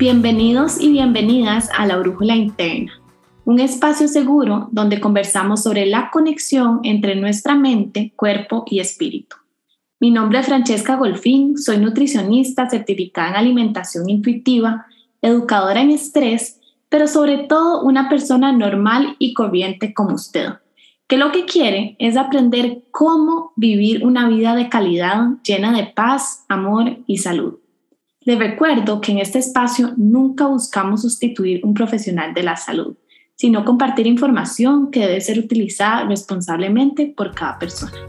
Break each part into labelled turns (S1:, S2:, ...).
S1: Bienvenidos y bienvenidas a La Brújula Interna, un espacio seguro donde conversamos sobre la conexión entre nuestra mente, cuerpo y espíritu. Mi nombre es Francesca Golfín, soy nutricionista certificada en alimentación intuitiva, educadora en estrés, pero sobre todo una persona normal y corriente como usted, que lo que quiere es aprender cómo vivir una vida de calidad llena de paz, amor y salud. Les recuerdo que en este espacio nunca buscamos sustituir un profesional de la salud, sino compartir información que debe ser utilizada responsablemente por cada persona.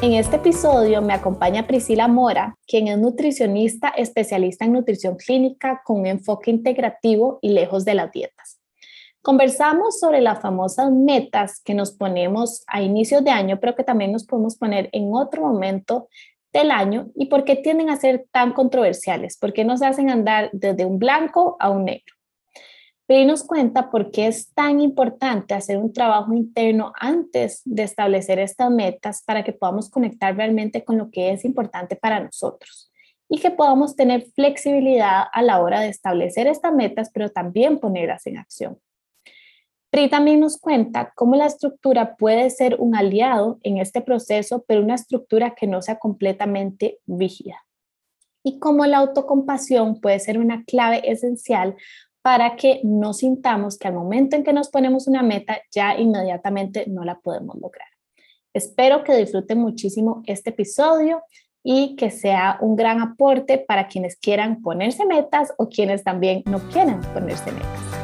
S1: En este episodio me acompaña Priscila Mora, quien es nutricionista especialista en nutrición clínica con un enfoque integrativo y lejos de las dietas. Conversamos sobre las famosas metas que nos ponemos a inicios de año, pero que también nos podemos poner en otro momento del año y por qué tienden a ser tan controversiales, por qué nos hacen andar desde un blanco a un negro. Pero nos cuenta por qué es tan importante hacer un trabajo interno antes de establecer estas metas para que podamos conectar realmente con lo que es importante para nosotros y que podamos tener flexibilidad a la hora de establecer estas metas, pero también ponerlas en acción. Pri también nos cuenta cómo la estructura puede ser un aliado en este proceso, pero una estructura que no sea completamente rígida. Y cómo la autocompasión puede ser una clave esencial para que no sintamos que al momento en que nos ponemos una meta ya inmediatamente no la podemos lograr. Espero que disfruten muchísimo este episodio y que sea un gran aporte para quienes quieran ponerse metas o quienes también no quieran ponerse metas.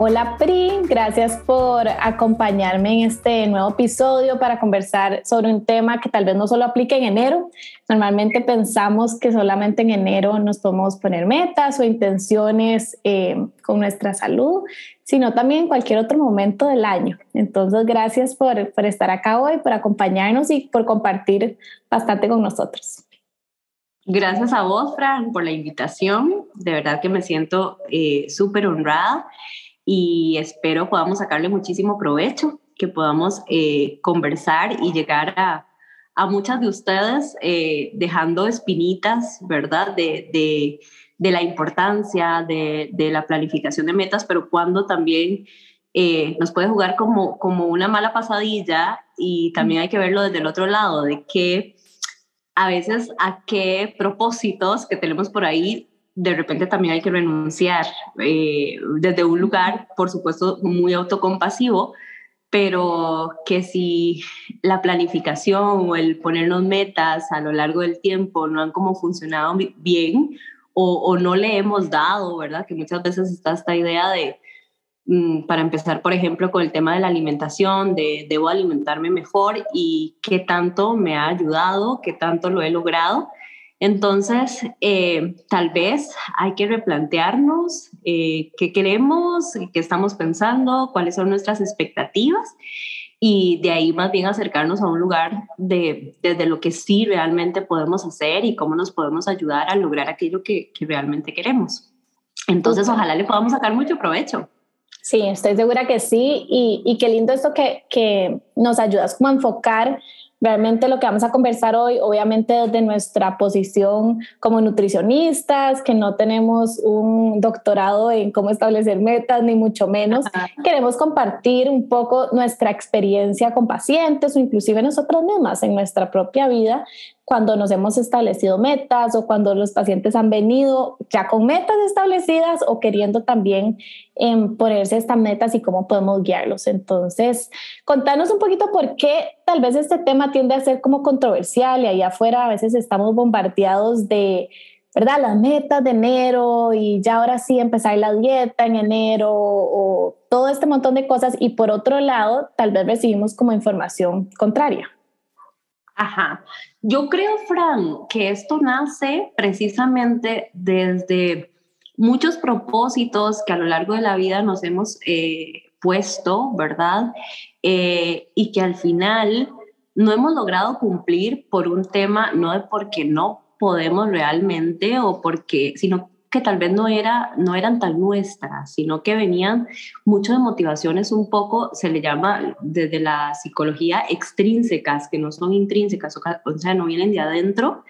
S1: Hola Pri, gracias por acompañarme en este nuevo episodio para conversar sobre un tema que tal vez no solo aplique en enero. Normalmente pensamos que solamente en enero nos podemos poner metas o intenciones eh, con nuestra salud, sino también en cualquier otro momento del año. Entonces, gracias por, por estar acá hoy, por acompañarnos y por compartir bastante con nosotros.
S2: Gracias a vos, Fran, por la invitación. De verdad que me siento eh, súper honrada y espero podamos sacarle muchísimo provecho, que podamos eh, conversar y llegar a, a muchas de ustedes eh, dejando espinitas, ¿verdad? De, de, de la importancia de, de, la planificación de metas, pero cuando también eh, nos puede jugar como, como una mala pasadilla y también hay que verlo desde el otro lado, de que a veces a qué propósitos que tenemos por ahí de repente también hay que renunciar eh, desde un lugar, por supuesto, muy autocompasivo, pero que si la planificación o el ponernos metas a lo largo del tiempo no han como funcionado bien o, o no le hemos dado, ¿verdad? Que muchas veces está esta idea de, mm, para empezar, por ejemplo, con el tema de la alimentación, de debo alimentarme mejor y qué tanto me ha ayudado, qué tanto lo he logrado. Entonces, eh, tal vez hay que replantearnos eh, qué queremos, qué estamos pensando, cuáles son nuestras expectativas y de ahí más bien acercarnos a un lugar de, desde lo que sí realmente podemos hacer y cómo nos podemos ayudar a lograr aquello que, realmente queremos. Entonces, ojalá le podamos sacar mucho provecho.
S1: Sí, estoy segura que sí. Y, y qué lindo esto que, que nos ayudas como a enfocar Realmente lo que vamos a conversar hoy, obviamente desde nuestra posición como nutricionistas, que no tenemos un doctorado en cómo establecer metas, ni mucho menos, queremos compartir un poco nuestra experiencia con pacientes o inclusive nosotros mismas en nuestra propia vida cuando nos hemos establecido metas o cuando los pacientes han venido ya con metas establecidas o queriendo también eh, ponerse estas metas y cómo podemos guiarlos. Entonces, contanos un poquito por qué tal vez este tema tiende a ser como controversial y allá afuera a veces estamos bombardeados de, ¿verdad? Las metas de enero y ya ahora sí empezar la dieta en enero o todo este montón de cosas y por otro lado tal vez recibimos como información contraria.
S2: Ajá. Yo creo, Fran, que esto nace precisamente desde muchos propósitos que a lo largo de la vida nos hemos eh, puesto, ¿verdad? Eh, y que al final no hemos logrado cumplir por un tema, no de porque no podemos realmente o porque, sino que tal vez no, era, no eran tan nuestras, sino que venían mucho de motivaciones un poco, se le llama desde la psicología extrínsecas, que no son intrínsecas, o sea, no vienen de adentro,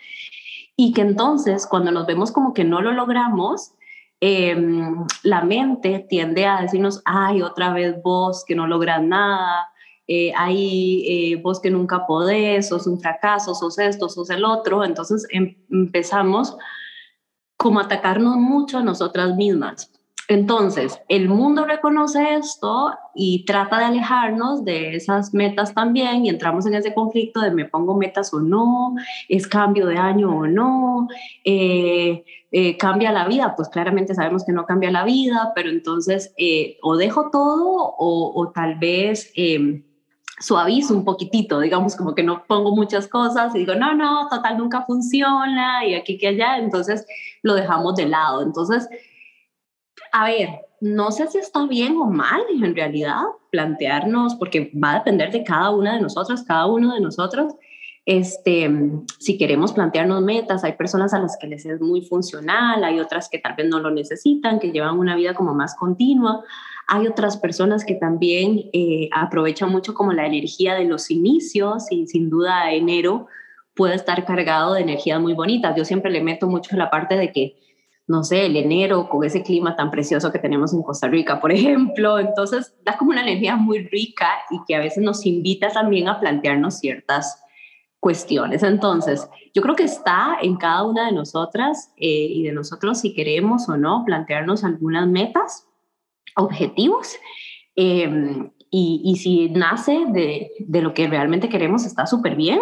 S2: y que entonces cuando nos vemos como que no lo logramos, em, la mente tiende a decirnos, ay, otra vez vos que no logras nada, eh, hay eh, vos que nunca podés, sos un fracaso, sos esto, sos el otro. Entonces em, empezamos como atacarnos mucho a nosotras mismas. Entonces, el mundo reconoce esto y trata de alejarnos de esas metas también y entramos en ese conflicto de me pongo metas o no, es cambio de año o no, eh, cambia la vida, pues claramente sabemos que no cambia la vida, pero entonces o dejo todo o, o tal vez em, suavizo un poquitito, digamos, como que no pongo muchas cosas y digo, no, no, total, nunca funciona y aquí que allá, entonces lo dejamos de lado. Entonces, a ver, no sé si está bien o mal en realidad plantearnos, porque va a depender de cada una de nosotros, cada uno de nosotros, este, si queremos plantearnos metas, hay personas a las que les es muy funcional, hay otras que tal vez no lo necesitan, que llevan una vida como más continua. Hay otras personas que también eh, aprovechan mucho como la energía de los inicios y sin duda enero puede estar cargado de energías muy bonitas. Yo siempre le meto mucho la parte de que, no sé, el enero con ese clima tan precioso que tenemos en Costa Rica, por ejemplo, entonces da como una energía muy rica y que a veces nos invita también a plantearnos ciertas cuestiones. Entonces, yo creo que está en cada una de nosotras eh, y de nosotros si queremos o no plantearnos algunas metas objetivos. Em, y, si nace de, de, lo que realmente queremos, está súper bien.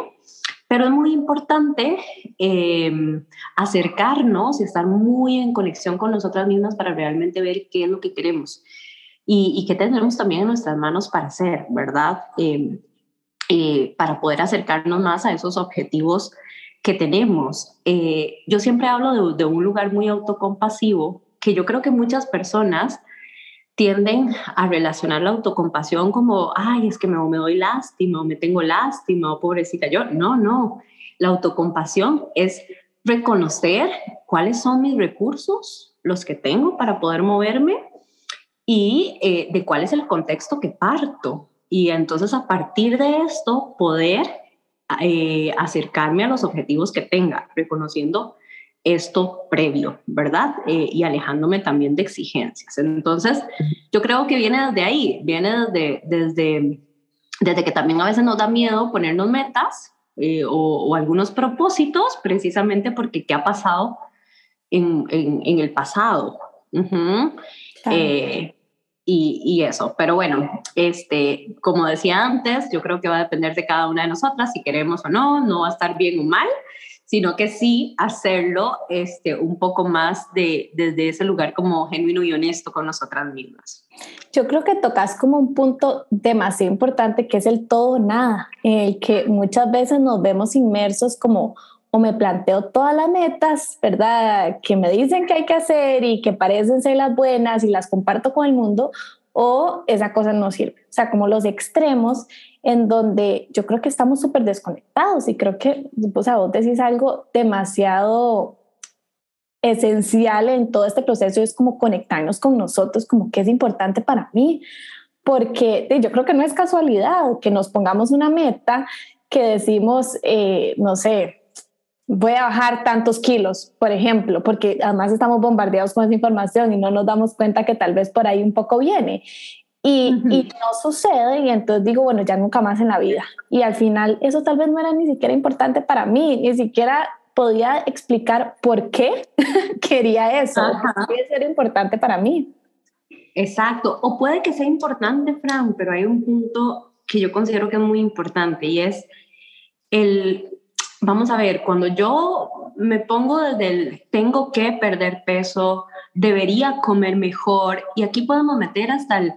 S2: Pero es muy importante em, acercarnos y estar muy en conexión con nosotras mismas para realmente ver qué es lo que queremos y, y qué tenemos también en nuestras manos para hacer, ¿verdad? Em, eh, para poder acercarnos más a esos objetivos que tenemos. Eh, yo siempre hablo de, de, un lugar muy autocompasivo que yo creo que muchas personas tienden a relacionar la autocompasión como, ay, es que me, me doy lástima o me tengo lástima o pobrecita yo. No, no. La autocompasión es reconocer cuáles son mis recursos, los que tengo para poder moverme y eh, de cuál es el contexto que parto. Y entonces a partir de esto poder eh, acercarme a los objetivos que tenga, reconociendo esto previo, ¿verdad? Eh, y alejándome también de exigencias. Entonces, yo creo que viene desde ahí, viene desde, desde, desde que también a veces nos da miedo ponernos metas eh, o, algunos propósitos, precisamente porque qué ha pasado en, en, el pasado. Eh, y, y, eso, pero bueno, este, como decía antes, yo creo que va a depender de cada una de nosotras si queremos o no, no va a estar bien o mal, sino que sí hacerlo este, un poco más de, desde ese lugar como genuino y honesto con nosotras mismas.
S1: Yo creo que tocas como un punto demasiado importante que es el todo nada, en el que muchas veces nos vemos inmersos como o me planteo todas las metas, ¿verdad? Que me dicen que hay que hacer y que parecen ser las buenas y las comparto con el mundo, o esa cosa no sirve. O sea, como los extremos en donde yo creo que estamos súper desconectados y creo que, pues a vos decís algo demasiado esencial en todo este proceso, es como conectarnos con nosotros, como que es importante para mí, porque yo creo que no es casualidad que nos pongamos una meta que decimos, eh, no sé, voy a bajar tantos kilos, por ejemplo, porque además estamos bombardeados con esa información y no nos damos cuenta que tal vez por ahí un poco viene. Y, y, no sucede y entonces digo, bueno, ya nunca más en la vida. Y al final eso tal vez no era ni siquiera importante para mí, ni siquiera podía explicar por qué quería eso, puede ser importante para mí.
S2: Exacto, o puede que sea importante, Fran, pero hay un punto que yo considero que es muy importante y es el vamos a ver, cuando yo me pongo desde el tengo que perder peso, debería comer mejor, y aquí podemos meter hasta el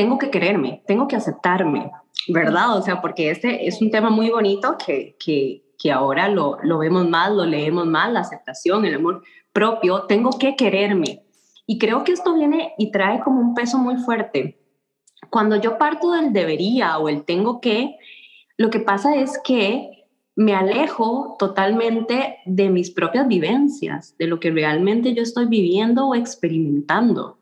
S2: tengo que quererme, tengo que aceptarme, ¿verdad? O sea, porque este es un tema muy bonito que, que, que ahora lo, lo vemos más, lo leemos más, la aceptación, el amor propio, tengo que quererme. Y creo que esto viene y trae como un peso muy fuerte. Cuando yo parto del debería o el tengo que, lo que pasa es que me alejo totalmente de mis propias vivencias, de lo que realmente yo estoy viviendo o experimentando.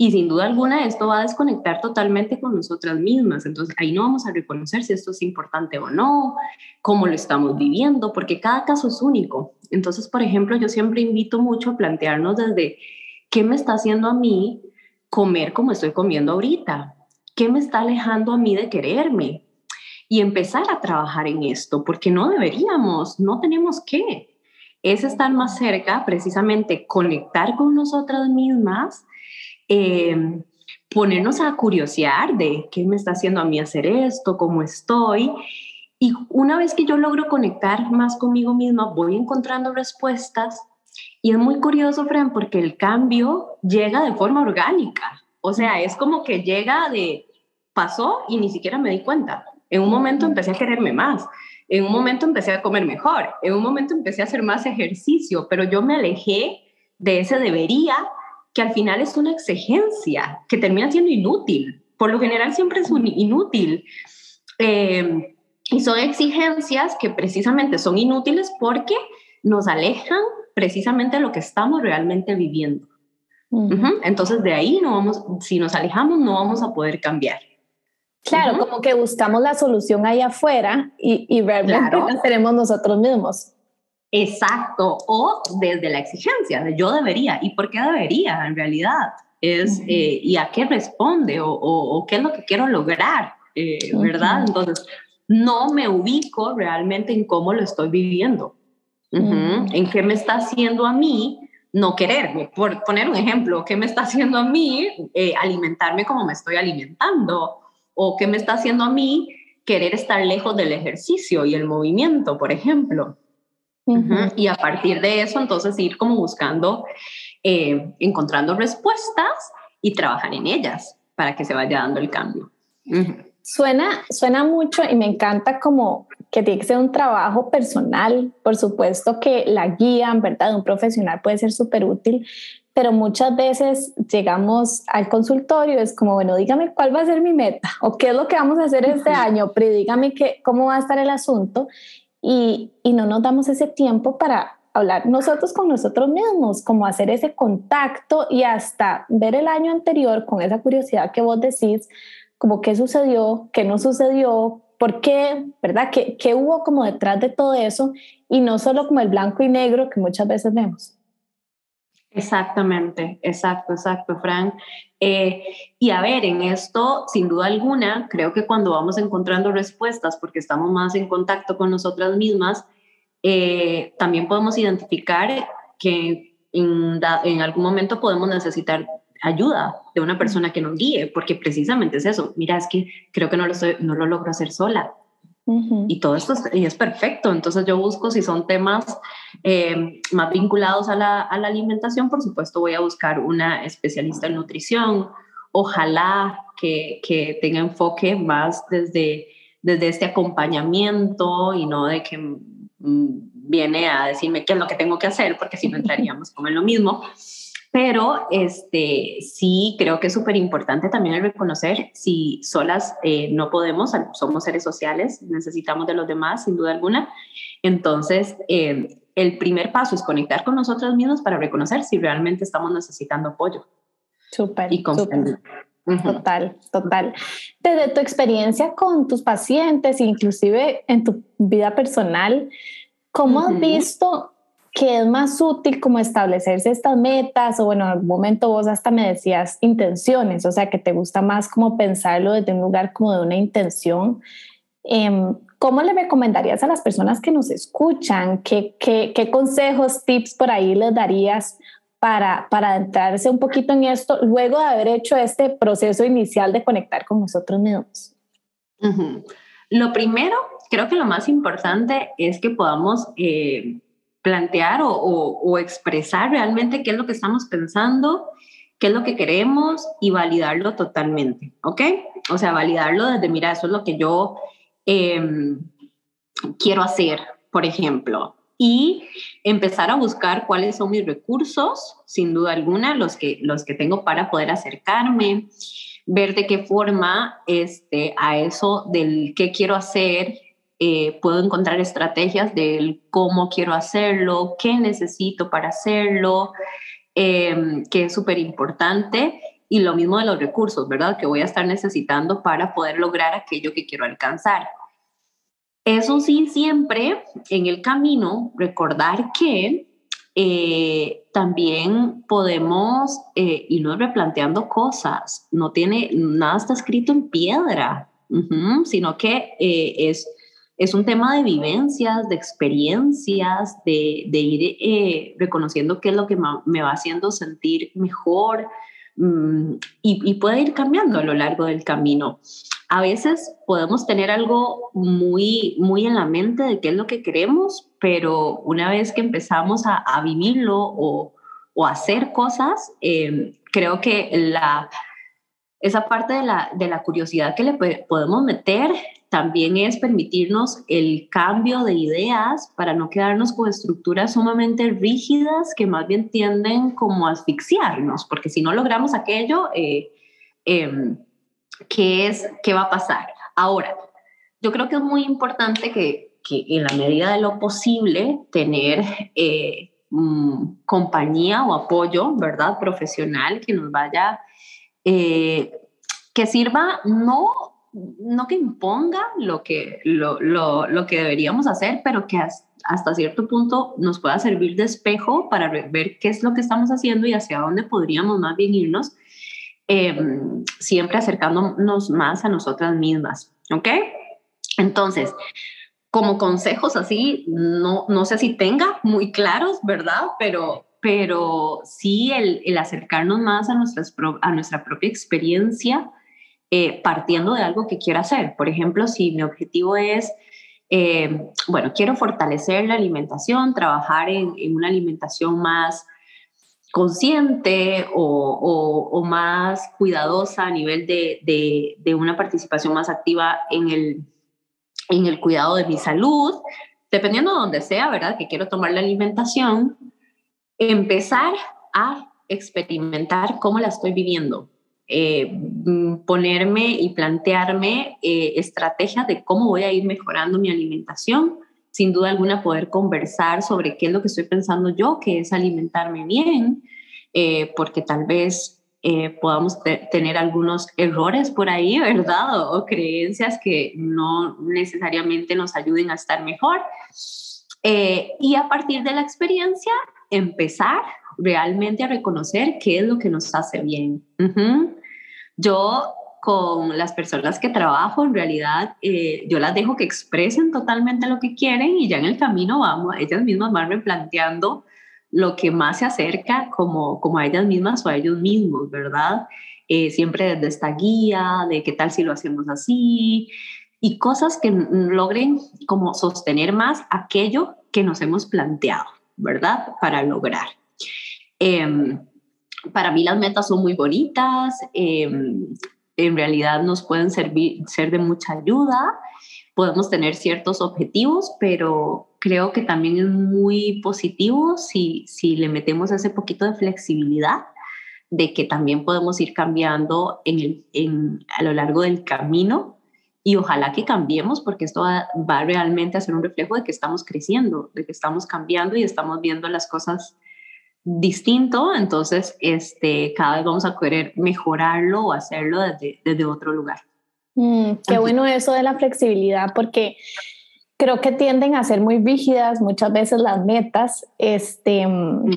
S2: Y sin duda alguna esto va a desconectar totalmente con nosotras mismas. Entonces ahí no vamos a reconocer si esto es importante o no, cómo lo estamos viviendo, porque cada caso es único. Entonces, por ejemplo, yo siempre invito mucho a plantearnos desde qué me está haciendo a mí comer como estoy comiendo ahorita, qué me está alejando a mí de quererme, y empezar a trabajar en esto, porque no deberíamos, no tenemos que. Es estar más cerca, precisamente conectar con nosotras mismas, em, ponernos a curiosear de qué me está haciendo a mí hacer esto, cómo estoy. Y una vez que yo logro conectar más conmigo misma, voy encontrando respuestas. Y es muy curioso, Fran, porque el cambio llega de forma orgánica. O sea, es como que llega de, pasó y ni siquiera me di cuenta. En un momento empecé a quererme más, en un momento empecé a comer mejor, en un momento empecé a hacer más ejercicio, pero yo me alejé de ese debería, que al final es una exigencia, que termina siendo inútil. Por lo general siempre es un inútil. Eh, y son exigencias que precisamente son inútiles porque nos alejan precisamente de lo que estamos realmente viviendo. Entonces de ahí no vamos, si nos alejamos no vamos a poder cambiar.
S1: Claro, como que buscamos la solución ahí afuera y, y realmente la tenemos nosotros mismos.
S2: Exacto, o desde la exigencia, de yo debería, ¿y por qué debería en realidad? Es, eh, ¿Y a qué responde? O, o, qué es lo que quiero lograr? Eh, ¿Verdad? Entonces, no me ubico realmente en cómo lo estoy viviendo, en qué me está haciendo a mí no quererme. Por poner un ejemplo, ¿qué me está haciendo a mí eh, alimentarme como me estoy alimentando? o qué me está haciendo a mí querer estar lejos del ejercicio y el movimiento, por ejemplo. Y a partir de eso, entonces ir como buscando, eh, encontrando respuestas y trabajar en ellas para que se vaya dando el cambio.
S1: Suena, suena mucho y me encanta como que tiene que ser un trabajo personal. Por supuesto que la guía, en verdad, de un profesional puede ser súper útil, pero muchas veces llegamos al consultorio, es como, bueno, dígame cuál va a ser mi meta o qué es lo que vamos a hacer este año, pero dígame que, cómo va a estar el asunto y, y no nos damos ese tiempo para hablar nosotros con nosotros mismos, como hacer ese contacto y hasta ver el año anterior con esa curiosidad que vos decís, como qué sucedió, qué no sucedió, por qué, ¿verdad? ¿Qué, qué hubo como detrás de todo eso? Y no solo como el blanco y negro que muchas veces vemos.
S2: Exactamente, exacto, exacto, Frank. Eh, y a ver, en esto, sin duda alguna, creo que cuando vamos encontrando respuestas, porque estamos más en contacto con nosotras mismas, eh, también podemos identificar que en, en, algún momento podemos necesitar ayuda de una persona que nos guíe, porque precisamente es eso. Mira, es que creo que no lo, no lo logro hacer sola. Y todo esto es, y es perfecto. Entonces yo busco si son temas eh, más vinculados a la, a la, alimentación, por supuesto voy a buscar una especialista en nutrición. Ojalá que, que tenga enfoque más desde, desde este acompañamiento y no de que mm, viene a decirme qué es lo que tengo que hacer, porque si no entraríamos como en lo mismo. Pero este, sí creo que es súper importante también el reconocer si solas eh, no podemos, somos seres sociales, necesitamos de los demás, sin duda alguna. Entonces, eh, el primer paso es conectar con nosotros mismos para reconocer si realmente estamos necesitando apoyo.
S1: Súper. Y comprender. Total, total. Desde tu experiencia con tus pacientes, inclusive en tu vida personal, ¿cómo has visto que es más útil como establecerse estas metas o bueno, en algún momento vos hasta me decías intenciones, o sea, que te gusta más como pensarlo desde un lugar como de una intención. Em, ¿Cómo le recomendarías a las personas que nos escuchan? ¿Qué, qué, qué consejos, tips por ahí les darías para, para adentrarse un poquito en esto luego de haber hecho este proceso inicial de conectar con nosotros mismos?
S2: Lo primero, creo que lo más importante es que podamos... Eh, plantear o, expresar realmente qué es lo que estamos pensando, qué es lo que queremos y validarlo totalmente, ¿ok? O sea, validarlo desde, mira, eso es lo que yo em, quiero hacer, por ejemplo, y empezar a buscar cuáles son mis recursos, sin duda alguna, los que, los que tengo para poder acercarme, ver de qué forma este, a eso del qué quiero hacer eh, puedo encontrar estrategias del cómo quiero hacerlo, qué necesito para hacerlo, em, que es súper importante. Y lo mismo de los recursos, ¿verdad? Que voy a estar necesitando para poder lograr aquello que quiero alcanzar. Eso sí, siempre en el camino, recordar que eh, también podemos eh, irnos replanteando cosas. No tiene, nada está escrito en piedra, sino que eh, es, es un tema de vivencias, de experiencias, de, de ir eh, reconociendo qué es lo que me va haciendo sentir mejor mm, y, puede ir cambiando a lo largo del camino. A veces podemos tener algo muy, muy en la mente de qué es lo que queremos, pero una vez que empezamos a, a vivirlo o, o, hacer cosas, eh, creo que la, esa parte de la, de la curiosidad que le podemos meter también es permitirnos el cambio de ideas para no quedarnos con estructuras sumamente rígidas que más bien tienden como a asfixiarnos, porque si no logramos aquello, eh, em, ¿qué, es, ¿qué va a pasar? Ahora, yo creo que es muy importante que, que en la medida de lo posible tener eh, mm, compañía o apoyo, ¿verdad? Profesional que nos vaya eh, que sirva no, no que imponga lo que, lo, lo, lo que deberíamos hacer, pero que hasta cierto punto nos pueda servir de espejo para ver qué es lo que estamos haciendo y hacia dónde podríamos más bien irnos, em, siempre acercándonos más a nosotras mismas, ¿ok? Entonces, como consejos así, no, no sé si tenga muy claros, ¿verdad? Pero, pero sí el, el acercarnos más a, nuestras, a nuestra propia experiencia, eh, partiendo de algo que quiera hacer. Por ejemplo, si mi objetivo es, eh, bueno, quiero fortalecer la alimentación, trabajar en, una alimentación más consciente o, más cuidadosa a nivel de, una participación más activa en el, en el cuidado de mi salud, dependiendo de donde sea, ¿verdad? Que quiero tomar la alimentación, empezar a experimentar cómo la estoy viviendo, eh, mm, ponerme y plantearme eh, estrategias de cómo voy a ir mejorando mi alimentación. Sin duda alguna, poder conversar sobre qué es lo que estoy pensando yo, que es alimentarme bien, eh, porque tal vez podamos tener algunos errores por ahí, ¿verdad? O, o, creencias que no necesariamente nos ayuden a estar mejor. y a partir de la experiencia, empezar realmente a reconocer qué es lo que nos hace bien. Yo con las personas que trabajo, en realidad, eh, yo las dejo que expresen totalmente lo que quieren y ya en el camino vamos, ellas mismas van replanteando lo que más se acerca como, como a ellas mismas o a ellos mismos, ¿verdad? Eh, siempre desde esta guía de qué tal si lo hacemos así y cosas que logren como sostener más aquello que nos hemos planteado, ¿verdad? Para lograr. Em, para mí las metas son muy bonitas, em, en realidad nos pueden servir, ser de mucha ayuda, podemos tener ciertos objetivos, pero creo que también es muy positivo si, si le metemos ese poquito de flexibilidad de que también podemos ir cambiando en el, en, a lo largo del camino y ojalá que cambiemos porque esto va, va, realmente a ser un reflejo de que estamos creciendo, de que estamos cambiando y estamos viendo las cosas distinto, entonces este, cada vez vamos a querer mejorarlo o hacerlo desde, desde otro lugar.
S1: Mm, qué bueno eso de la flexibilidad, porque creo que tienden a ser muy rígidas muchas veces las metas este, mm.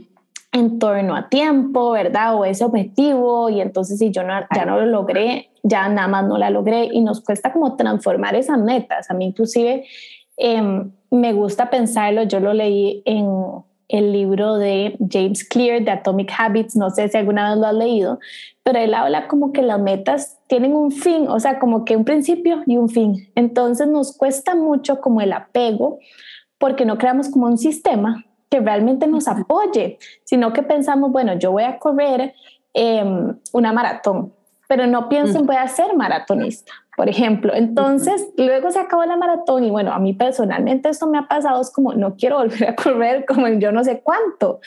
S1: en torno a tiempo, ¿verdad? O ese objetivo, y entonces si yo no, ya no lo logré, ya nada más no la logré, y nos cuesta como transformar esas metas. A mí inclusive eh, me gusta pensarlo, yo lo leí en el libro de James Clear de Atomic Habits, no sé si alguna vez lo has leído, pero él habla como que las metas tienen un fin, o sea, como que un principio y un fin. Entonces nos cuesta mucho como el apego porque no creamos como un sistema que realmente nos apoye, sino que pensamos, bueno, yo voy a correr eh, una maratón, pero no pienso en voy a ser maratonista por ejemplo. Entonces, luego se acabó la maratón y bueno, a mí personalmente esto me ha pasado, es como no quiero volver a correr como en yo no sé cuánto.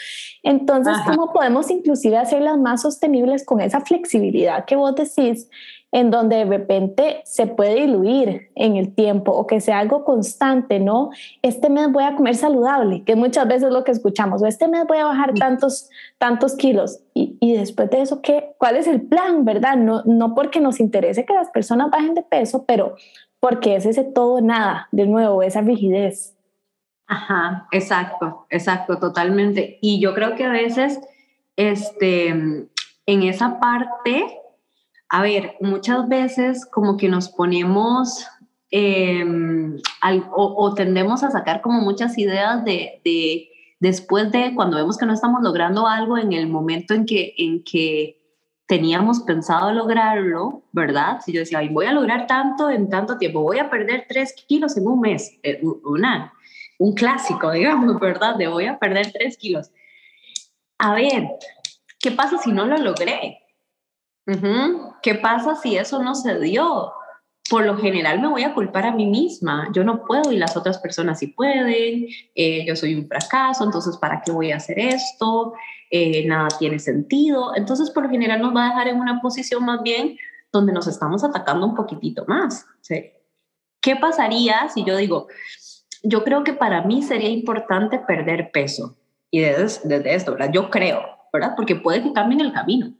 S1: Entonces, ¿cómo podemos inclusive hacerlas más sostenibles con esa flexibilidad que vos decís? En donde de repente se puede diluir en el tiempo o que sea algo constante, ¿no? Este mes voy a comer saludable, que muchas veces es lo que escuchamos, o este mes voy a bajar tantos, tantos kilos. Y, y después de eso, ¿qué? ¿cuál es el plan, verdad? No, no porque nos interese que las personas bajen de peso, pero porque es ese todo nada, de nuevo, esa rigidez.
S2: Ajá, exacto, exacto, totalmente. Y yo creo que a veces, este, en esa parte, a ver, muchas veces como que nos ponemos em, o, tendemos a sacar como muchas ideas de, de, después de cuando vemos que no estamos logrando algo en el momento en que, en que teníamos pensado lograrlo, ¿verdad? Si yo decía, Ay, voy a lograr tanto en tanto tiempo, voy a perder tres kilos en un mes, eh, una, un clásico, digamos, ¿verdad? De voy a perder tres kilos. A ver, ¿qué pasa si no lo logré? ¿Qué pasa si eso no se dio? Por lo general me voy a culpar a mí misma. Yo no puedo y las otras personas sí pueden. Eh, yo soy un fracaso, entonces ¿para qué voy a hacer esto? Eh, nada tiene sentido. Entonces por lo general nos va a dejar en una posición más bien donde nos estamos atacando un poquitito más. ¿Qué pasaría si yo digo, yo creo que para mí sería importante perder peso? Y desde, desde esto, ¿verdad? Yo creo, ¿verdad? Porque puede que cambie en el camino.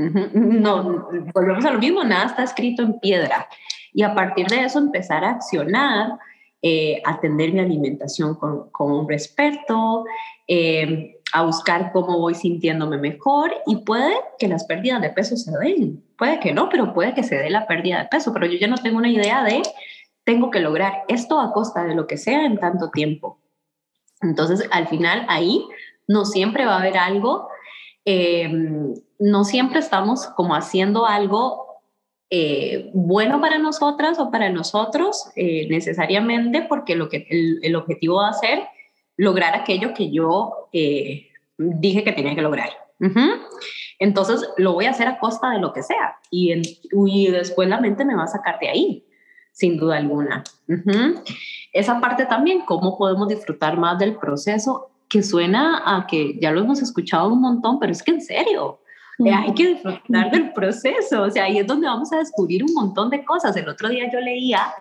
S2: No, volvemos a lo mismo, nada está escrito en piedra. Y a partir de eso empezar a accionar, eh, atender mi alimentación con, con respeto, eh, a buscar cómo voy sintiéndome mejor y puede que las pérdidas de peso se den, puede que no, pero puede que se dé la pérdida de peso, pero yo ya no tengo una idea de tengo que lograr esto a costa de lo que sea en tanto tiempo. Entonces, al final ahí no siempre va a haber algo Em, no siempre estamos como haciendo algo eh, bueno para nosotras o para nosotros eh, necesariamente porque lo que el, objetivo va a ser lograr aquello que yo eh, dije que tenía que lograr. Entonces lo voy a hacer a costa de lo que sea y, y, después la mente me va a sacar de ahí, sin duda alguna. Esa parte también, cómo podemos disfrutar más del proceso que suena a que ya lo hemos escuchado un montón, pero es que en serio, eh, hay que disfrutar del proceso, o sea, ahí es donde vamos a descubrir un montón de cosas. El otro día yo leía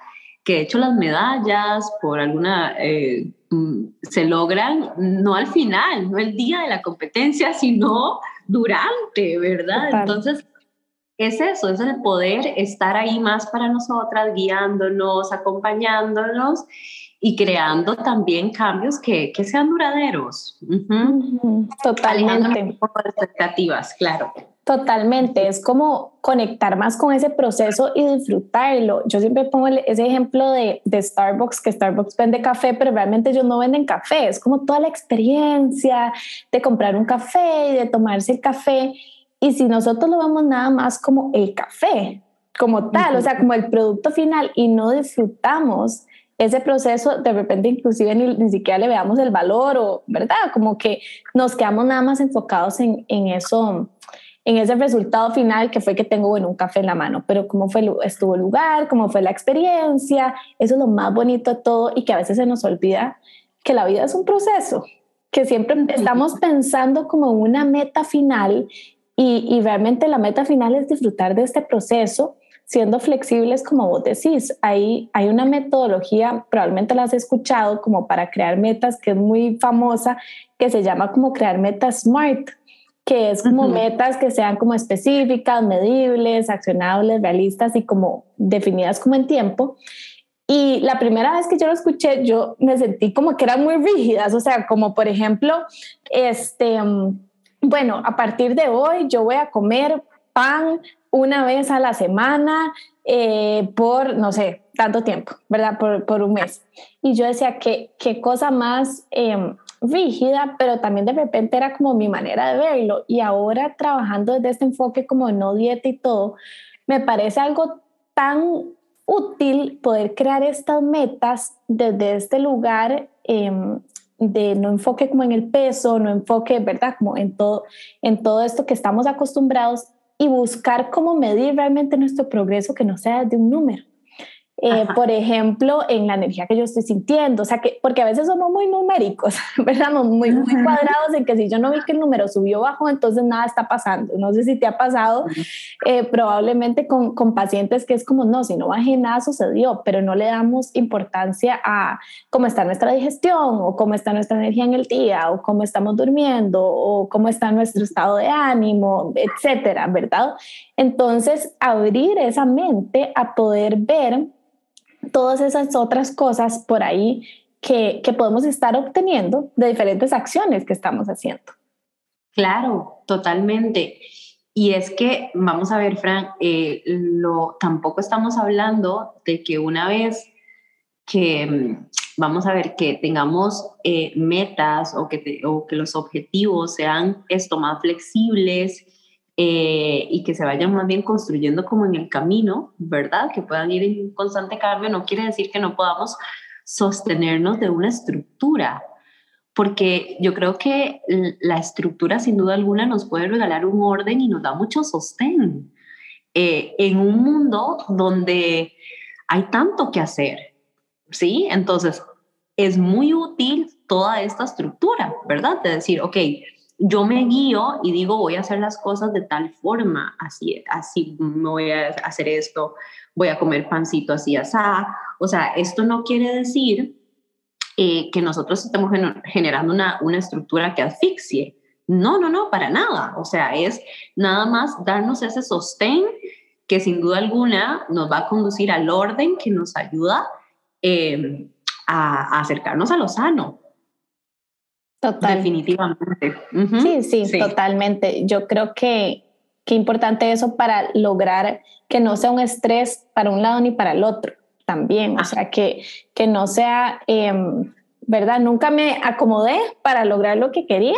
S2: que de hecho las medallas por alguna eh, mm, se logran no al final, no el día de la competencia, sino durante, ¿verdad? Entonces, es eso, es el poder estar ahí más para nosotras, guiándonos, acompañándonos y creando también cambios que, que sean duraderos.
S1: Totalmente.
S2: Un poco de expectativas, claro.
S1: Totalmente, es como conectar más con ese proceso y disfrutarlo. Yo siempre pongo ese ejemplo de, de, Starbucks, que Starbucks vende café, pero realmente ellos no venden café, es como toda la experiencia de comprar un café y de tomarse el café. Y si nosotros lo vemos nada más como el café, como tal, o sea, como el producto final y no disfrutamos ese proceso de repente inclusive ni, ni, siquiera le veamos el valor o, ¿verdad? Como que nos quedamos nada más enfocados en, en eso, en ese resultado final que fue que tengo, bueno, un café en la mano, pero cómo fue, estuvo el lugar, cómo fue la experiencia, eso es lo más bonito de todo y que a veces se nos olvida que la vida es un proceso, que siempre estamos pensando como una meta final y, y realmente la meta final es disfrutar de este proceso siendo flexibles como vos decís. Hay, hay una metodología, probablemente la has escuchado, como para crear metas, que es muy famosa, que se llama como crear metas SMART, que es como metas que sean como específicas, medibles, accionables, realistas y como definidas como en tiempo. Y la primera vez que yo lo escuché, yo me sentí como que eran muy rígidas, o sea, como por ejemplo, este, mm, bueno, a partir de hoy yo voy a comer pan una vez a la semana eh, por, no sé, tanto tiempo, ¿verdad? Por, por un mes. Y yo decía, qué, qué cosa más em, rígida, pero también de repente era como mi manera de verlo. Y ahora trabajando desde este enfoque como no dieta y todo, me parece algo tan útil poder crear estas metas desde este lugar em, de no enfoque como en el peso, no enfoque, ¿verdad? Como en todo, en todo esto que estamos acostumbrados y buscar cómo medir realmente nuestro progreso que no sea de un número. Eh, por ejemplo, en la energía que yo estoy sintiendo, o sea, que, porque a veces somos muy numéricos, ¿verdad? Muy, muy cuadrados en que si yo no vi que el número subió bajo, entonces nada está pasando. No sé si te ha pasado, eh, probablemente con, con, pacientes que es como, no, si no bajé nada sucedió, pero no le damos importancia a cómo está nuestra digestión o cómo está nuestra energía en el día o cómo estamos durmiendo o cómo está nuestro estado de ánimo, etcétera, ¿verdad? Entonces, abrir esa mente a poder ver todas esas otras cosas por ahí que, que podemos estar obteniendo de diferentes acciones que estamos haciendo.
S2: Claro, totalmente. Y es que, vamos a ver, Fran, eh, lo, tampoco estamos hablando de que una vez que, mm, vamos a ver, que tengamos eh, metas o que, o que los objetivos sean esto más flexibles eh, y que se vayan más bien construyendo como en el camino, ¿verdad? Que puedan ir en constante cambio, no quiere decir que no podamos sostenernos de una estructura, porque yo creo que la estructura sin duda alguna nos puede regalar un orden y nos da mucho sostén eh, en un mundo donde hay tanto que hacer, ¿sí? Entonces, es muy útil toda esta estructura, ¿verdad? De decir, ok, yo me guío y digo, voy a hacer las cosas de tal forma, así, así me voy a hacer esto, voy a comer pancito así, así. O sea, esto no quiere decir eh, que nosotros estemos generando una, una estructura que asfixie. No, no, no, para nada. O sea, es nada más darnos ese sostén que sin duda alguna nos va a conducir al orden que nos ayuda eh, a acercarnos a lo sano.
S1: Total.
S2: Definitivamente.
S1: sí, sí, totalmente. Yo creo que qué importante eso para lograr que no sea un estrés para un lado ni para el otro también. O sea, que, que no sea, em, ¿verdad? Nunca me acomodé para lograr lo que quería,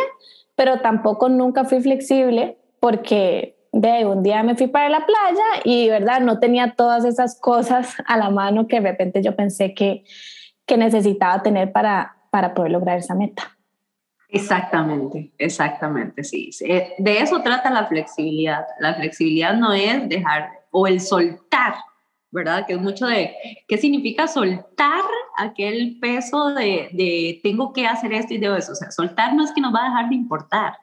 S1: pero tampoco nunca fui flexible porque de un día me fui para la playa y, ¿verdad? No tenía todas esas cosas a la mano que de repente yo pensé que, que necesitaba tener para, para poder lograr esa meta.
S2: Exactamente, exactamente, sí. Eh, de eso trata la flexibilidad. La flexibilidad no es dejar o el soltar, ¿verdad? Que es mucho de, ¿qué significa soltar aquel peso de, de tengo que hacer esto y de eso? O sea, soltar no es que nos va a dejar de importar,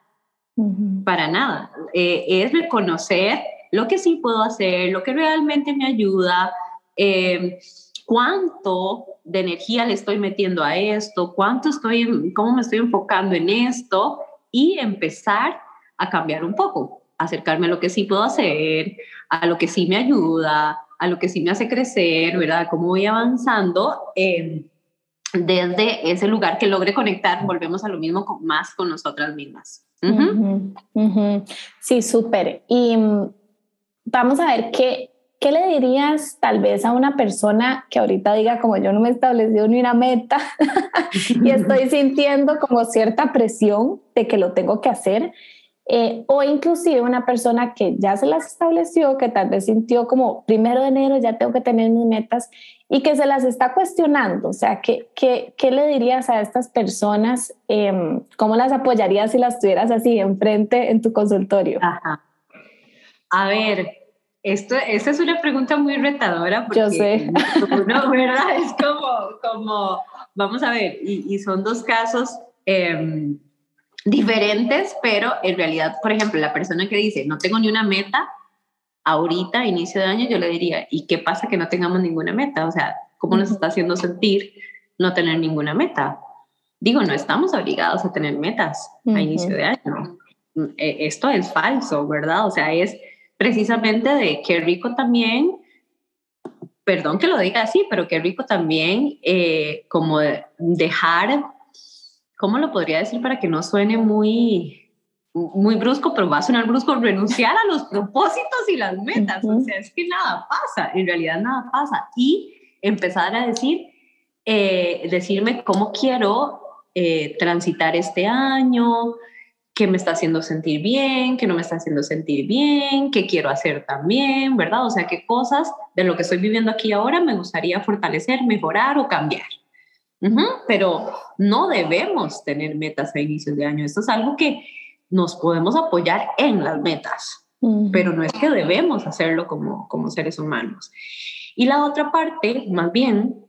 S2: para nada. Eh, es reconocer lo que sí puedo hacer, lo que realmente me ayuda. Eh, cuánto de energía le estoy metiendo a esto, cuánto estoy, cómo me estoy enfocando en esto y empezar a cambiar un poco, acercarme a lo que sí puedo hacer, a lo que sí me ayuda, a lo que sí me hace crecer, ¿verdad? Cómo voy avanzando em, desde ese lugar que logre conectar, volvemos a lo mismo con, más con nosotras mismas.
S1: Sí, súper. Y mm, vamos a ver qué, ¿qué le dirías tal vez a una persona que ahorita diga como yo no me he establecido ni una meta y estoy sintiendo como cierta presión de que lo tengo que hacer? Eh, o inclusive una persona que ya se las estableció, que tal vez sintió como primero de enero ya tengo que tener mis metas y que se las está cuestionando. O sea, ¿qué, qué, qué le dirías a estas personas? Em, ¿Cómo las apoyarías si las tuvieras así enfrente en tu consultorio?
S2: Ajá. A ver, esto, esta es una pregunta muy retadora porque
S1: Yo sé.
S2: No, ¿verdad? Es como, como, vamos a ver, y, son dos casos em, diferentes, pero en realidad, por ejemplo, la persona que dice, no tengo ni una meta, ahorita, inicio de año, yo le diría, ¿y qué pasa que no tengamos ninguna meta? O sea, ¿cómo nos está haciendo sentir no tener ninguna meta? Digo, no estamos obligados a tener metas a inicio de año. E, esto es falso, ¿verdad? O sea, es precisamente de qué rico también, perdón que lo diga así, pero qué rico también eh, como dejar, ¿cómo lo podría decir para que no suene muy, muy brusco, pero va a sonar brusco, renunciar a los propósitos y las metas. O sea, es que nada pasa, en realidad nada pasa. Y empezar a decir, eh, decirme cómo quiero eh, transitar este año, qué me está haciendo sentir bien, qué no me está haciendo sentir bien, qué quiero hacer también, ¿verdad? O sea, qué cosas de lo que estoy viviendo aquí ahora me gustaría fortalecer, mejorar o cambiar. Pero no debemos tener metas a inicios de año. Esto es algo que nos podemos apoyar en las metas, pero no es que debemos hacerlo como, como seres humanos. Y la otra parte, más bien,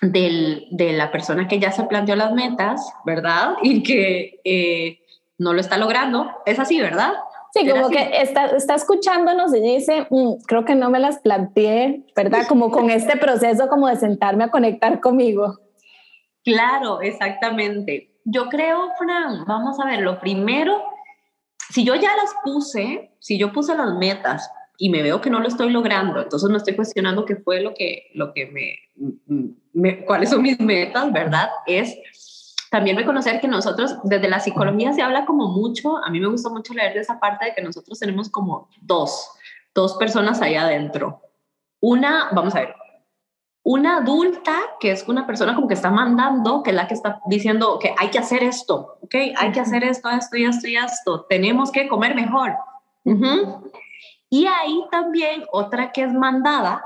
S2: del, de la persona que ya se planteó las metas, ¿verdad? Y que eh, no lo está logrando, es así, ¿verdad?
S1: Sí, como que está, está, escuchándonos y dice, mm, creo que no me las planteé, ¿verdad? Como con este proceso como de sentarme a conectar conmigo.
S2: Claro, exactamente. Yo creo, Fran, vamos a ver, lo primero, si yo ya las puse, si yo puse las metas y me veo que no lo estoy logrando, entonces no estoy cuestionando qué fue lo que, lo que me, me cuáles son mis metas, ¿verdad? Es también reconocer que nosotros, desde la psicología se habla como mucho, a mí me gusta mucho leer de esa parte de que nosotros tenemos como dos, dos personas allá adentro. Una, vamos a ver, una adulta que es una persona como que está mandando, que es la que está diciendo que hay que hacer esto, ¿ok? Hay que hacer esto, esto y esto y esto, tenemos que comer mejor. Y ahí también otra que es mandada,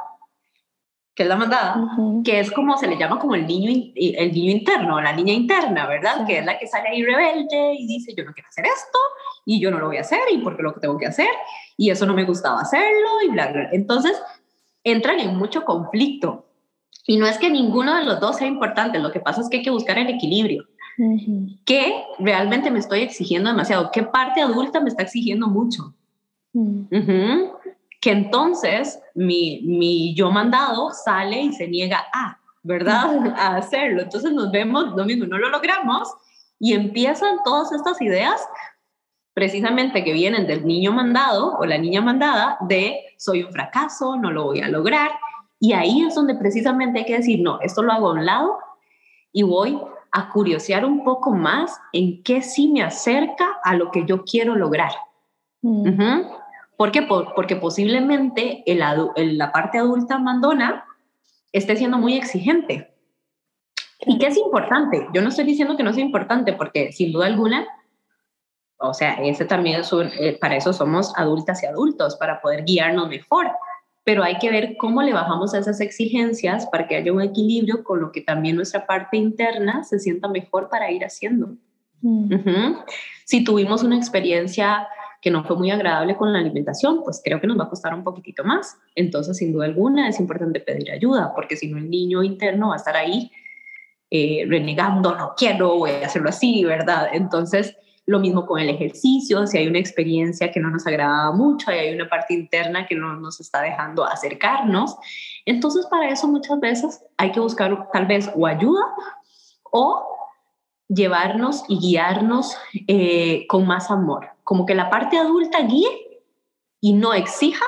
S2: que es la mandada, que es como se le llama como el niño, el niño interno, la niña interna, ¿verdad? Que es la que sale ahí rebelde y dice, yo no quiero hacer esto y yo no lo voy a hacer y porque lo que tengo que hacer y eso no me gustaba hacerlo y bla, bla. Entonces, entran en mucho conflicto. Y no es que ninguno de los dos sea importante, lo que pasa es que hay que buscar el equilibrio. ¿Qué realmente me estoy exigiendo demasiado? ¿Qué parte adulta me está exigiendo mucho? Que entonces mi, mi yo mandado sale y se niega a, ¿verdad? A hacerlo. Entonces nos vemos lo mismo, no lo logramos y empiezan todas estas ideas precisamente que vienen del niño mandado o la niña mandada de soy un fracaso, no lo voy a lograr. Y ahí es donde precisamente hay que decir, no, esto lo hago a un lado y voy a curiosear un poco más en qué sí me acerca a lo que yo quiero lograr. Mm. ¿Por qué? porque posiblemente el la parte adulta mandona esté siendo muy exigente. ¿Y qué es importante? Yo no estoy diciendo que no sea importante, porque sin duda alguna, o sea, ese también es eh, para eso somos adultas y adultos, para poder guiarnos mejor. Pero hay que ver cómo le bajamos a esas exigencias para que haya un equilibrio con lo que también nuestra parte interna se sienta mejor para ir haciendo. Mm. Si tuvimos una experiencia que no fue muy agradable con la alimentación, pues creo que nos va a costar un poquitito más. Entonces, sin duda alguna, es importante pedir ayuda, porque si no, el niño interno va a estar ahí eh, renegando, no quiero, voy a hacerlo así, ¿verdad? Entonces, lo mismo con el ejercicio, si hay una experiencia que no nos agrada mucho y hay una parte interna que no nos está dejando acercarnos, entonces para eso muchas veces hay que buscar tal vez o ayuda o llevarnos y guiarnos eh, con más amor, como que la parte adulta guíe y no exija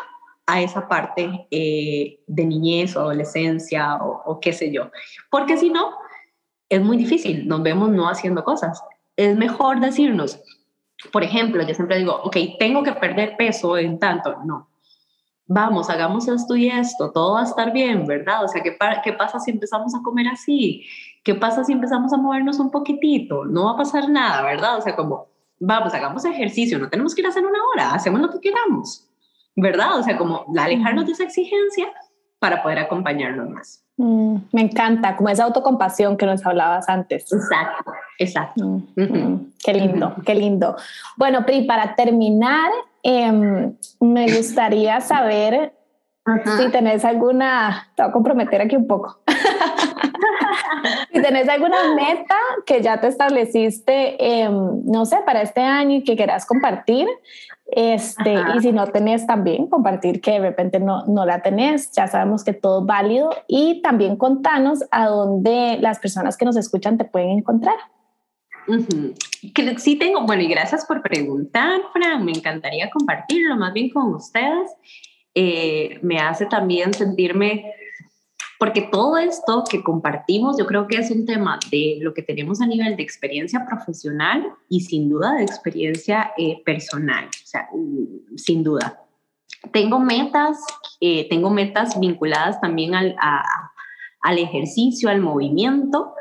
S2: a esa parte eh, de niñez o adolescencia o, qué sé yo, porque si no, es muy difícil, nos vemos no haciendo cosas. Es mejor decirnos, por ejemplo, yo siempre digo, ok, tengo que perder peso en tanto, no. Vamos, hagamos esto y esto, todo va a estar bien, ¿verdad? O sea, ¿qué, ¿qué pasa si empezamos a comer así? ¿Qué pasa si empezamos a movernos un poquitito? No va a pasar nada, ¿verdad? O sea, como, vamos, hagamos ejercicio, no tenemos que ir a hacer una hora, hacemos lo que queramos, ¿verdad? O sea, como alejarnos de esa exigencia para poder acompañarnos más.
S1: Mm, me encanta, como esa autocompasión que nos hablabas antes.
S2: Exacto, exacto.
S1: Mm, qué lindo, qué lindo. Bueno, Pri, para terminar, em, me gustaría saber si tenés alguna, te voy a comprometer aquí un poco. si tenés alguna meta que ya te estableciste, em, no sé, para este año y que quieras compartir, este, y si no tenés también, compartir que de repente no, no la tenés, ya sabemos que todo es válido y también contanos a dónde las personas que nos escuchan te pueden encontrar.
S2: Sí tengo, bueno, y gracias por preguntar, Fran, me encantaría compartirlo más bien con ustedes. Eh, me hace también sentirme, porque todo esto que compartimos yo creo que es un tema de lo que tenemos a nivel de experiencia profesional y sin duda de experiencia eh, personal, o sea, mm, sin duda. Tengo metas, eh, tengo metas vinculadas también al, al ejercicio, al movimiento.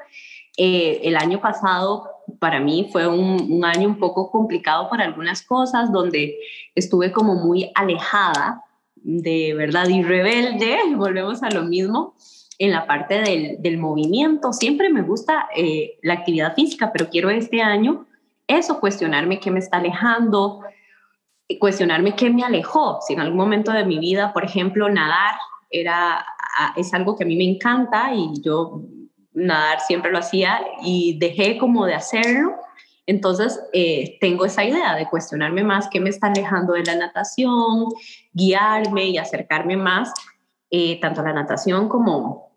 S2: el año pasado para mí fue un, un, año un poco complicado por algunas cosas, donde estuve como muy alejada de verdad y rebelde, volvemos a lo mismo en la parte del, movimiento. Siempre me gusta eh, la actividad física, pero quiero este año eso, cuestionarme qué me está alejando, cuestionarme qué me alejó. Si en algún momento de mi vida, por ejemplo, nadar era, es algo que a mí me encanta y yo nadar siempre lo hacía y dejé como de hacerlo. Entonces, eh, tengo esa idea de cuestionarme más qué me está alejando de la natación, guiarme y acercarme más eh, tanto a la natación como,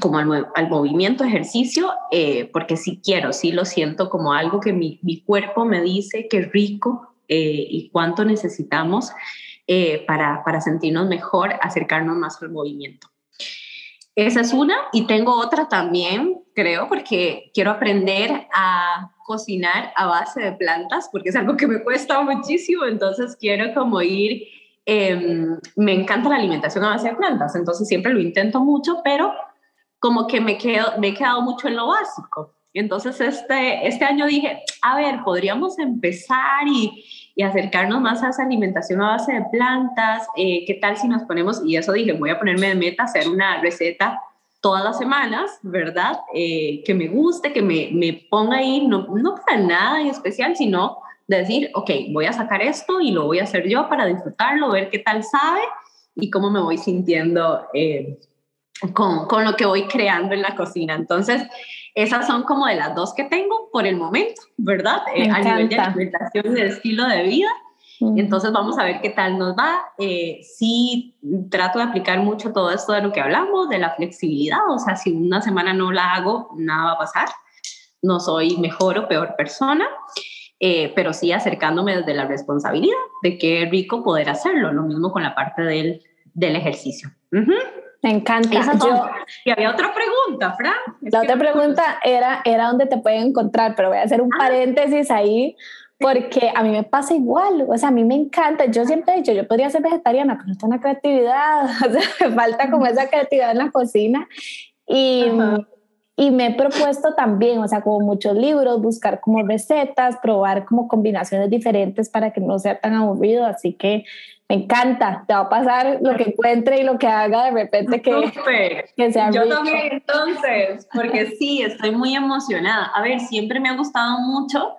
S2: como al, movimiento, ejercicio, eh, porque sí quiero, sí lo siento como algo que mi, mi cuerpo me dice que rico y cuánto necesitamos para, para sentirnos mejor, acercarnos más al movimiento. Esa es una y tengo otra también, creo, porque quiero aprender a cocinar a base de plantas, porque es algo que me cuesta muchísimo, entonces quiero como ir, em, me encanta la alimentación a base de plantas, entonces siempre lo intento mucho, pero como que me, quedo, me he quedado mucho en lo básico. Entonces este, este año dije, a ver, podríamos empezar y, y acercarnos más a esa alimentación a base de plantas. Eh, ¿Qué tal si nos ponemos, y eso dije, voy a ponerme de meta, hacer una receta todas las semanas, ¿verdad? Eh, que me guste, que me, me ponga ahí, no, no para nada en especial, sino decir, ok, voy a sacar esto y lo voy a hacer yo para disfrutarlo, ver qué tal sabe y cómo me voy sintiendo eh, con, con, lo que voy creando en la cocina. Entonces, esas son como de las dos que tengo por el momento, ¿verdad? Eh, a nivel de alimentación y de estilo de vida. Entonces vamos a ver qué tal nos va. Eh, sí, trato de aplicar mucho todo esto de lo que hablamos, de la flexibilidad. O sea, si una semana no la hago, nada va a pasar. No soy mejor o peor persona, eh, pero sí acercándome desde la responsabilidad de que rico poder hacerlo. Lo mismo con la parte del, del ejercicio.
S1: Me encanta.
S2: y había otra pregunta, Fran.
S1: la otra pregunta era, era dónde te pueden encontrar, pero voy a hacer un ah. paréntesis ahí porque a mí me pasa igual, o sea, a mí me encanta, yo siempre he dicho, yo podría ser vegetariana, pero no tengo creatividad, o sea, me falta como esa creatividad en la cocina. Y, y me he propuesto también, o sea, como muchos libros, buscar como recetas, probar como combinaciones diferentes para que no sea tan aburrido, así que me encanta, te va a pasar lo que encuentre y lo que haga de repente que,
S2: que sea Yo también entonces, porque sí, estoy muy emocionada. A ver, siempre me ha gustado mucho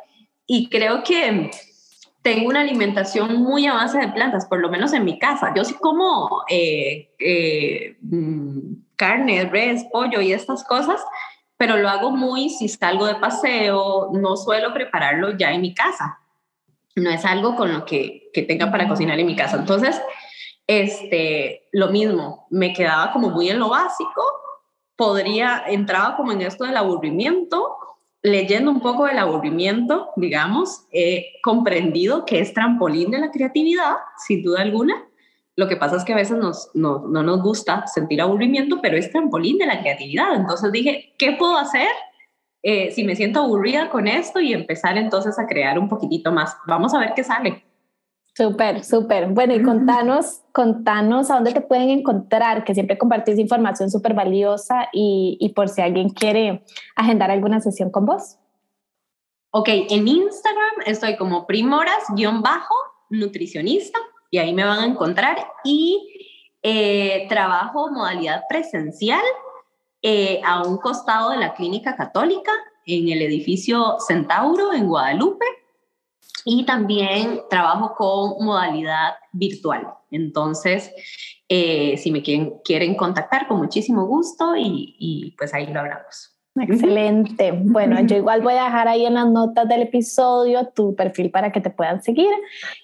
S2: y creo que tengo una alimentación muy a base de plantas, por lo menos en mi casa. Yo sí como eh, eh, mm, carne, res, pollo y estas cosas, pero lo hago muy si salgo de paseo, no suelo prepararlo ya en mi casa no es algo con lo que, que tenga para cocinar en mi casa. Entonces, este, lo mismo, me quedaba como muy en lo básico, podría, entraba como en esto del aburrimiento, leyendo un poco del aburrimiento, digamos, he comprendido que es trampolín de la creatividad, sin duda alguna. Lo que pasa es que a veces nos, no, no nos gusta sentir aburrimiento, pero es trampolín de la creatividad. Entonces dije, ¿qué puedo hacer eh, si me siento aburrida con esto y empezar entonces a crear un poquitito más. Vamos a ver qué sale.
S1: Súper, súper. Bueno, y contanos, contanos a dónde te pueden encontrar, que siempre compartís información súper valiosa y, y, por si alguien quiere agendar alguna sesión con vos.
S2: Ok, en Instagram estoy como primoras-nutricionista y ahí me van a encontrar y eh, trabajo modalidad presencial eh, a un costado de la Clínica Católica, en el edificio Centauro, en Guadalupe, y también trabajo con modalidad virtual. Entonces, eh, si me quieren, quieren contactar, con muchísimo gusto y, y pues ahí lo hablamos.
S1: Excelente. Bueno, yo igual voy a dejar ahí en las notas del episodio tu perfil para que te puedan seguir.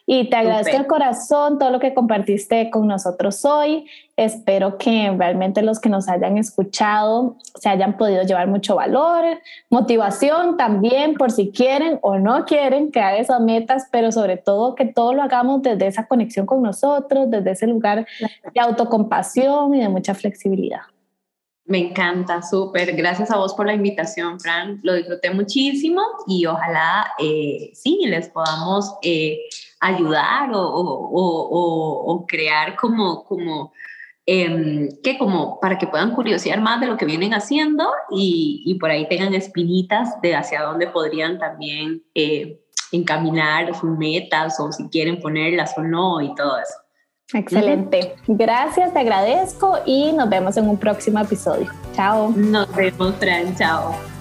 S1: Y te agradezco el corazón todo lo que compartiste con nosotros hoy. Espero que realmente los que nos hayan escuchado se hayan podido llevar mucho valor, motivación también por si quieren o no quieren crear esas metas, pero sobre todo que todo lo hagamos desde esa conexión con nosotros, desde ese lugar de autocompasión y de mucha flexibilidad.
S2: Me encanta, súper. Gracias a vos por la invitación, Fran. Lo disfruté muchísimo y ojalá eh, sí les podamos eh, ayudar o, crear como, como em, que como para que puedan curiosear más de lo que vienen haciendo y, y por ahí tengan espinitas de hacia dónde podrían también eh, encaminar sus metas o si quieren ponerlas o no y todo eso.
S1: Excelente. Gracias, te agradezco y nos vemos en un próximo episodio. Chao.
S2: Nos vemos, Fran. Chao.